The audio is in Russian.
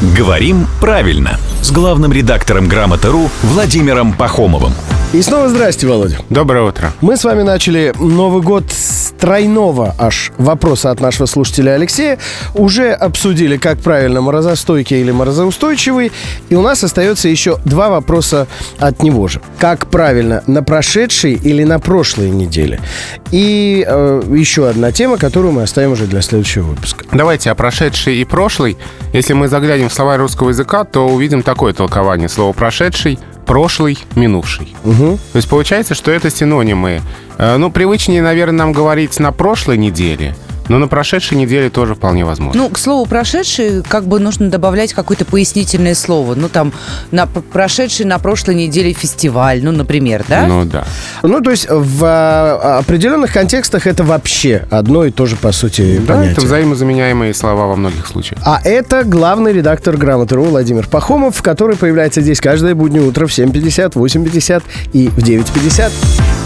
«Говорим правильно» с главным редактором «Грамоты.ру» Владимиром Пахомовым. И снова здрасте, Володя. Доброе утро. Мы с вами начали Новый год с тройного аж вопроса от нашего слушателя Алексея. Уже обсудили, как правильно морозостойкий или морозоустойчивый. И у нас остается еще два вопроса от него же. Как правильно, на прошедшей или на прошлой неделе? И э, еще одна тема, которую мы оставим уже для следующего выпуска. Давайте о прошедшей и прошлой. Если мы заглянем в словарь русского языка, то увидим такое толкование слова «прошедший» прошлый, минувший. Угу. То есть получается, что это синонимы. Э, Ну, привычнее, наверное, нам говорить на прошлой неделе, но на прошедшей неделе тоже вполне возможно. Ну, к слову, прошедший, как бы нужно добавлять какое-то пояснительное слово. Ну, там, на прошедший на прошлой неделе фестиваль, ну, например, да? Ну да. Ну, то есть в а, определенных контекстах это вообще одно и то же, по сути, Да, понятие. это взаимозаменяемые слова во многих случаях. А это главный редактор «Грамоты.ру» Владимир Пахомов, который появляется здесь каждое буднее утро в 7.50, 8.50 и в 9.50.